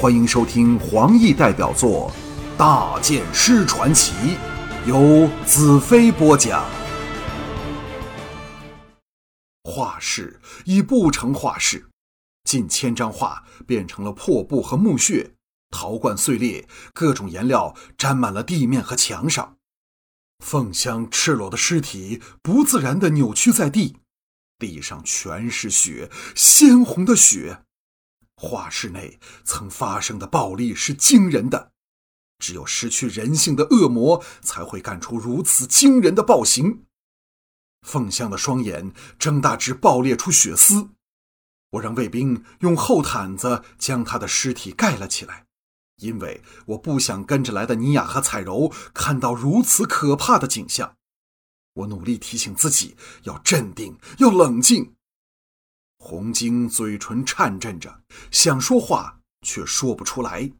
欢迎收听黄奕代表作《大剑师传奇》，由子飞播讲。画室已不成画室，近千张画变成了破布和木屑，陶罐碎裂，各种颜料沾满了地面和墙上。凤香赤裸的尸体不自然地扭曲在地，地上全是血，鲜红的血。画室内曾发生的暴力是惊人的，只有失去人性的恶魔才会干出如此惊人的暴行。凤香的双眼睁大至爆裂出血丝，我让卫兵用厚毯子将他的尸体盖了起来，因为我不想跟着来的尼雅和彩柔看到如此可怕的景象。我努力提醒自己要镇定，要冷静。红晶嘴唇颤震着，想说话却说不出来。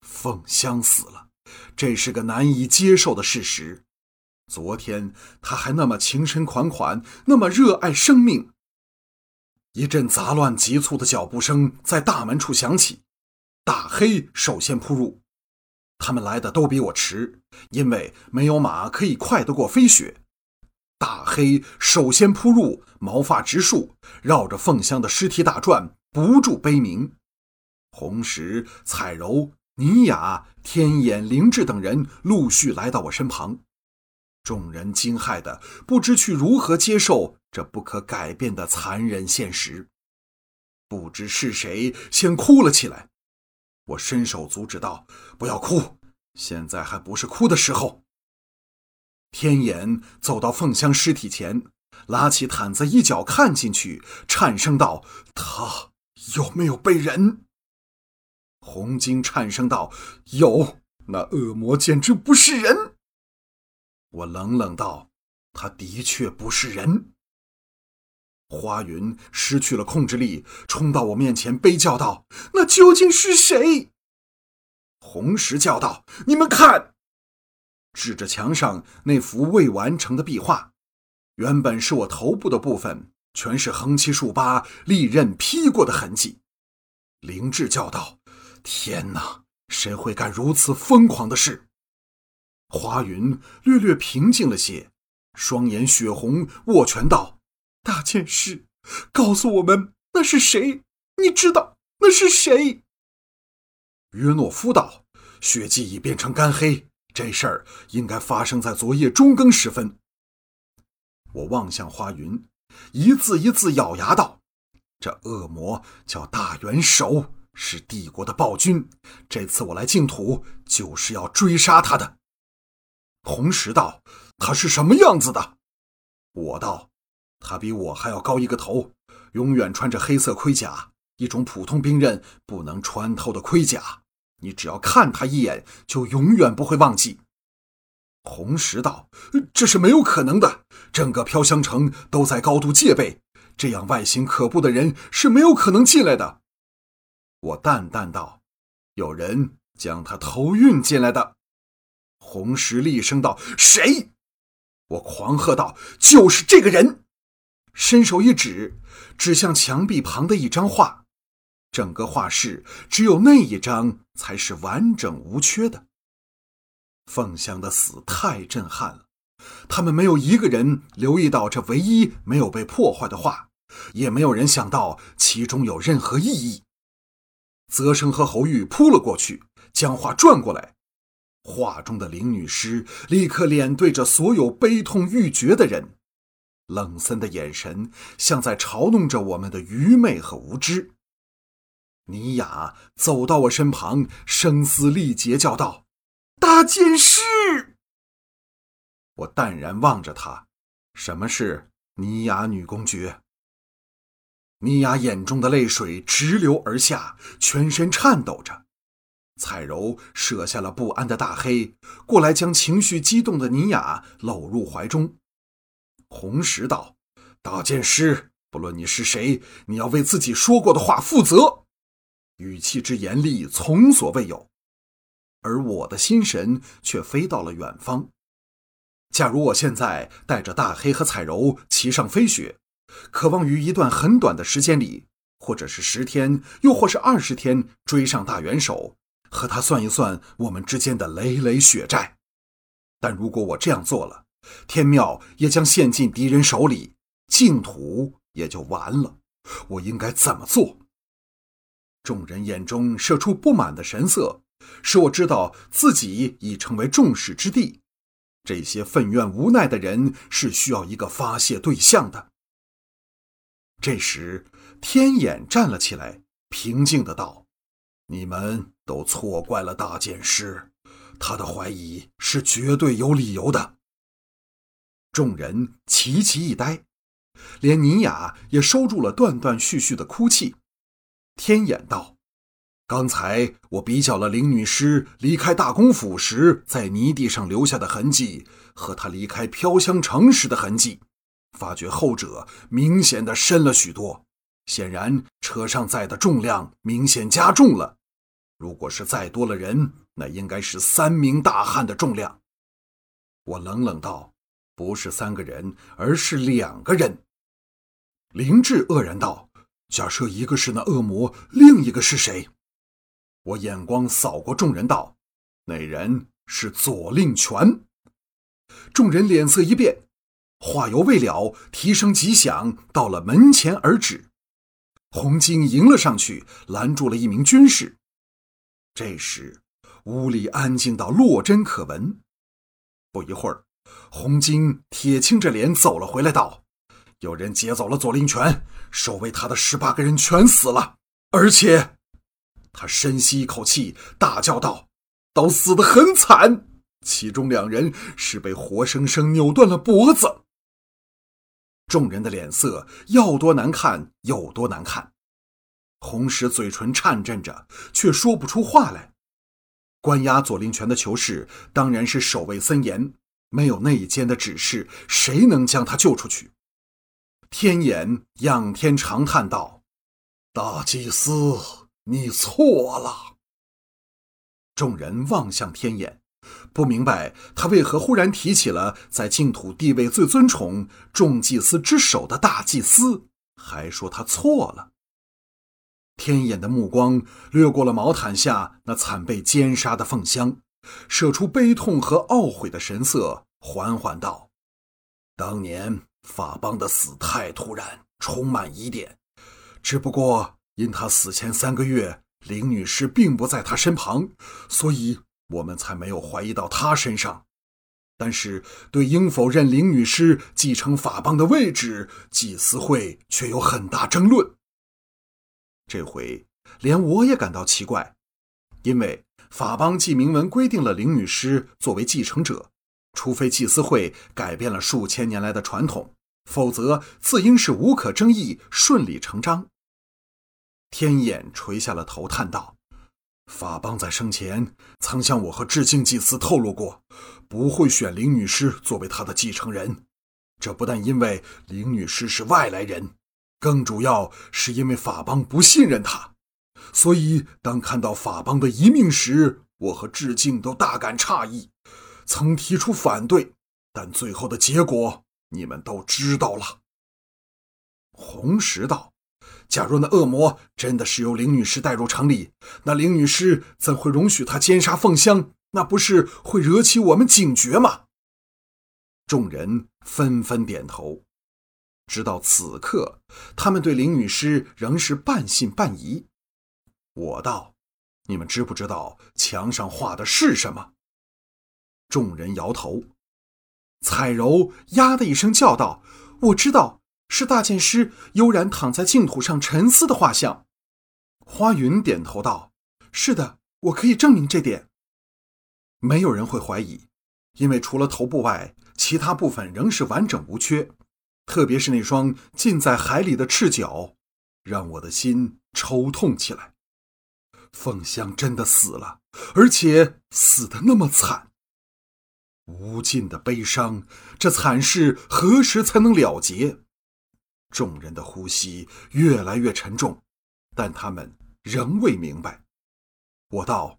凤香死了，这是个难以接受的事实。昨天他还那么情深款款，那么热爱生命。一阵杂乱急促的脚步声在大门处响起，大黑首先扑入。他们来的都比我迟，因为没有马可以快得过飞雪。大黑首先扑入，毛发直竖，绕着凤香的尸体打转，不住悲鸣。红石、彩柔、倪雅、天眼、灵智等人陆续来到我身旁，众人惊骇的不知去如何接受这不可改变的残忍现实。不知是谁先哭了起来，我伸手阻止道：“不要哭，现在还不是哭的时候。”天眼走到凤香尸体前，拉起毯子一脚看进去，颤声道：“他有没有被人？”红晶颤声道：“有，那恶魔简直不是人。”我冷冷道：“他的确不是人。”花云失去了控制力，冲到我面前，悲叫道：“那究竟是谁？”红石叫道：“你们看！”指着墙上那幅未完成的壁画，原本是我头部的部分，全是横七竖八利刃劈过的痕迹。灵智叫道：“天哪，谁会干如此疯狂的事？”花云略略平静了些，双眼血红，握拳道：“大剑师，告诉我们那是谁？你知道那是谁？”约诺夫道：“血迹已变成干黑。”这事儿应该发生在昨夜中更时分。我望向花云，一字一字咬牙道：“这恶魔叫大元首，是帝国的暴君。这次我来净土，就是要追杀他的。”红石道：“他是什么样子的？”我道：“他比我还要高一个头，永远穿着黑色盔甲，一种普通兵刃不能穿透的盔甲。”你只要看他一眼，就永远不会忘记。红石道：“这是没有可能的，整个飘香城都在高度戒备，这样外形可怖的人是没有可能进来的。”我淡淡道：“有人将他头运进来的。”红石厉声道：“谁？”我狂喝道：“就是这个人！”伸手一指，指向墙壁旁的一张画。整个画室只有那一张才是完整无缺的。凤香的死太震撼了，他们没有一个人留意到这唯一没有被破坏的画，也没有人想到其中有任何意义。泽生和侯玉扑了过去，将画转过来。画中的林女尸立刻脸对着所有悲痛欲绝的人，冷森的眼神像在嘲弄着我们的愚昧和无知。尼雅走到我身旁，声嘶力竭叫道：“大剑师！”我淡然望着他：“什么是尼雅女公爵？”尼雅眼中的泪水直流而下，全身颤抖着。彩柔舍下了不安的大黑，过来将情绪激动的尼雅搂入怀中。红石道：“大剑师，不论你是谁，你要为自己说过的话负责。”语气之严厉，从所未有，而我的心神却飞到了远方。假如我现在带着大黑和彩柔骑上飞雪，渴望于一段很短的时间里或者是十天，又或是二十天，追上大元首，和他算一算我们之间的累累血债。但如果我这样做了，天庙也将陷进敌人手里，净土也就完了。我应该怎么做？众人眼中射出不满的神色，使我知道自己已成为众矢之的。这些愤怨无奈的人是需要一个发泄对象的。这时，天眼站了起来，平静的道：“你们都错怪了大剑师，他的怀疑是绝对有理由的。”众人齐齐一呆，连尼雅也收住了断断续续的哭泣。天眼道：“刚才我比较了林女尸离开大公府时在泥地上留下的痕迹，和她离开飘香城时的痕迹，发觉后者明显的深了许多。显然车上载的重量明显加重了。如果是再多了人，那应该是三名大汉的重量。”我冷冷道。不是三个人，而是两个人。林志愕然道：“假设一个是那恶魔，另一个是谁？”我眼光扫过众人道：“那人是左令权。”众人脸色一变，话犹未了，蹄声急响，到了门前而止。红巾迎了上去，拦住了一名军士。这时，屋里安静到落针可闻。不一会儿。红巾铁青着脸走了回来，道：“有人劫走了左令权，守卫他的十八个人全死了，而且……”他深吸一口气，大叫道：“都死得很惨，其中两人是被活生生扭断了脖子。”众人的脸色要多难看有多难看，红石嘴唇颤震着，却说不出话来。关押左令权的囚室当然是守卫森严。没有内奸的指示，谁能将他救出去？天眼仰天长叹道：“大祭司，你错了。”众人望向天眼，不明白他为何忽然提起了在净土地位最尊崇、众祭司之首的大祭司，还说他错了。天眼的目光掠过了毛毯下那惨被奸杀的凤香。射出悲痛和懊悔的神色，缓缓道：“当年法邦的死太突然，充满疑点。只不过因他死前三个月，林女士并不在他身旁，所以我们才没有怀疑到他身上。但是对应否认林女士继承法邦的位置，祭司会却有很大争论。这回连我也感到奇怪，因为……”法邦记明文规定了林女士作为继承者，除非祭司会改变了数千年来的传统，否则自应是无可争议、顺理成章。天眼垂下了头，叹道：“法邦在生前曾向我和致敬祭司透露过，不会选林女尸作为他的继承人。这不但因为林女尸是外来人，更主要是因为法邦不信任他。”所以，当看到法邦的遗命时，我和致敬都大感诧异，曾提出反对，但最后的结果你们都知道了。红石道：“假若那恶魔真的是由林女士带入城里，那林女士怎会容许他奸杀凤香？那不是会惹起我们警觉吗？”众人纷纷点头。直到此刻，他们对林女士仍是半信半疑。我道：“你们知不知道墙上画的是什么？”众人摇头。彩柔呀的一声叫道：“我知道，是大剑师悠然躺在净土上沉思的画像。”花云点头道：“是的，我可以证明这点。”没有人会怀疑，因为除了头部外，其他部分仍是完整无缺，特别是那双浸在海里的赤脚，让我的心抽痛起来。凤香真的死了，而且死的那么惨。无尽的悲伤，这惨事何时才能了结？众人的呼吸越来越沉重，但他们仍未明白。我道：“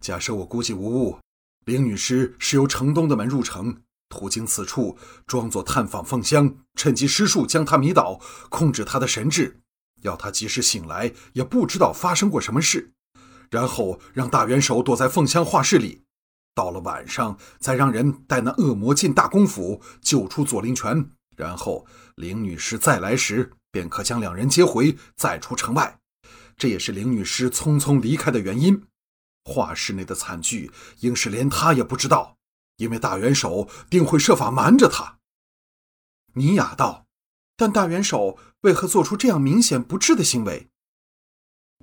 假设我估计无误，林女尸是由城东的门入城，途经此处，装作探访凤香，趁机施术将她迷倒，控制她的神智。要他即使醒来也不知道发生过什么事，然后让大元首躲在凤香画室里，到了晚上再让人带那恶魔进大公府救出左灵泉，然后林女士再来时便可将两人接回，再出城外。这也是林女士匆匆离开的原因。画室内的惨剧，应是连她也不知道，因为大元首定会设法瞒着她。尼雅道：“但大元首为何做出这样明显不智的行为？”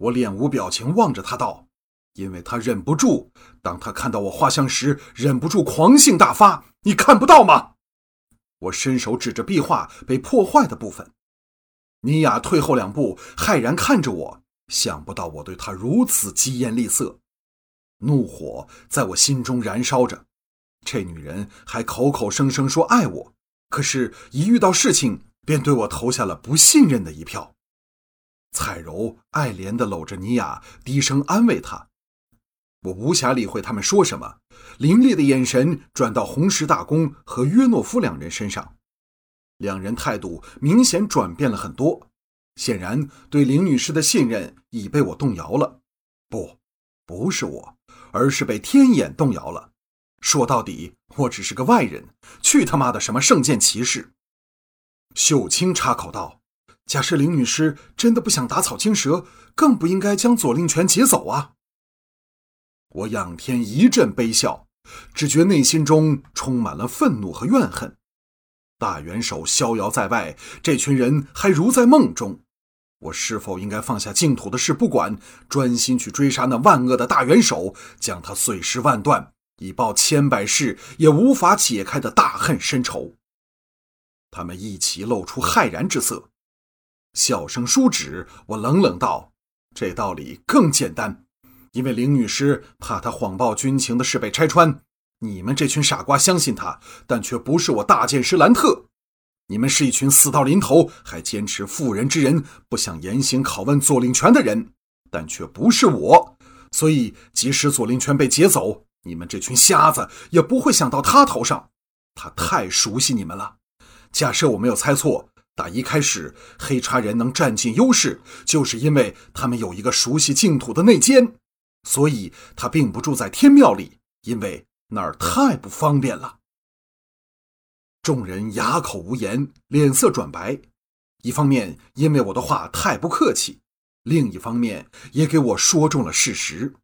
我脸无表情望着他道：“因为他忍不住，当他看到我画像时，忍不住狂性大发。你看不到吗？”我伸手指着壁画被破坏的部分。尼雅退后两步，骇然看着我。想不到我对她如此疾言厉色，怒火在我心中燃烧着。这女人还口口声声说爱我，可是，一遇到事情便对我投下了不信任的一票。彩柔爱怜地搂着尼雅，低声安慰她。我无暇理会他们说什么，凌厉的眼神转到红石大公和约诺夫两人身上，两人态度明显转变了很多。显然，对林女士的信任已被我动摇了。不，不是我，而是被天眼动摇了。说到底，我只是个外人，去他妈的什么圣剑骑士！秀清插口道：“假设林女士真的不想打草惊蛇，更不应该将左令权劫走啊！”我仰天一阵悲笑，只觉内心中充满了愤怒和怨恨。大元首逍遥在外，这群人还如在梦中。我是否应该放下净土的事不管，专心去追杀那万恶的大元首，将他碎尸万段，以报千百世也无法解开的大恨深仇？他们一起露出骇然之色，笑声舒止。我冷冷道：“这道理更简单，因为林女士怕他谎报军情的事被拆穿。”你们这群傻瓜相信他，但却不是我大剑师兰特。你们是一群死到临头还坚持妇人之仁，不想严刑拷问左令权的人，但却不是我。所以，即使左令权被劫走，你们这群瞎子也不会想到他头上。他太熟悉你们了。假设我没有猜错，打一开始黑叉人能占尽优势，就是因为他们有一个熟悉净土的内奸。所以他并不住在天庙里，因为。那儿太不方便了。众人哑口无言，脸色转白。一方面因为我的话太不客气，另一方面也给我说中了事实。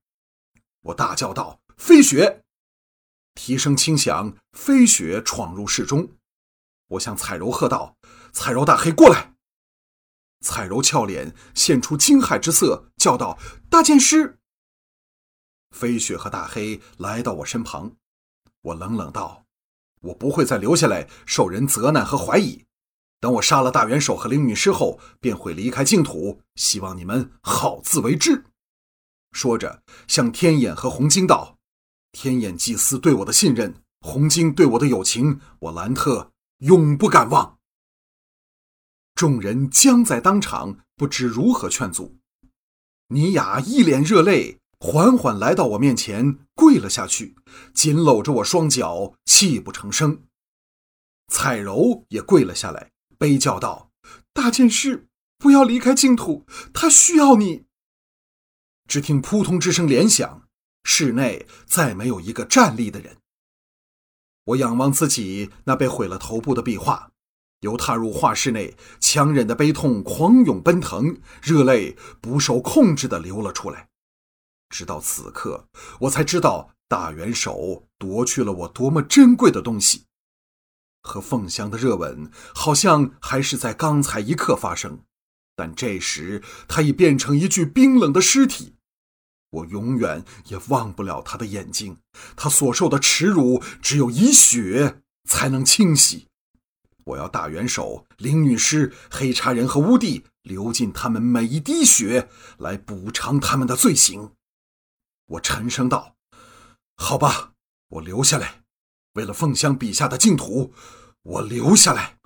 我大叫道：“飞雪！”蹄声轻响，飞雪闯入室中。我向彩柔喝道：“彩柔大黑，过来！”彩柔俏脸现出惊骇之色，叫道：“大剑师！”飞雪和大黑来到我身旁，我冷冷道：“我不会再留下来受人责难和怀疑。等我杀了大元首和灵女师后，便会离开净土。希望你们好自为之。”说着，向天眼和红晶道：“天眼祭司对我的信任，红晶对我的友情，我兰特永不敢忘。”众人僵在当场，不知如何劝阻。尼雅一脸热泪。缓缓来到我面前，跪了下去，紧搂着我双脚，泣不成声。彩柔也跪了下来，悲叫道：“大剑师，不要离开净土，他需要你。”只听扑通之声连响，室内再没有一个站立的人。我仰望自己那被毁了头部的壁画，由踏入画室内，强忍的悲痛狂涌奔腾，热泪不受控制的流了出来。直到此刻，我才知道大元首夺去了我多么珍贵的东西。和凤香的热吻，好像还是在刚才一刻发生，但这时他已变成一具冰冷的尸体。我永远也忘不了他的眼睛，他所受的耻辱，只有以血才能清洗。我要大元首、林女士、黑茶人和乌帝流尽他们每一滴血，来补偿他们的罪行。我沉声道：“好吧，我留下来。为了凤香笔下的净土，我留下来。”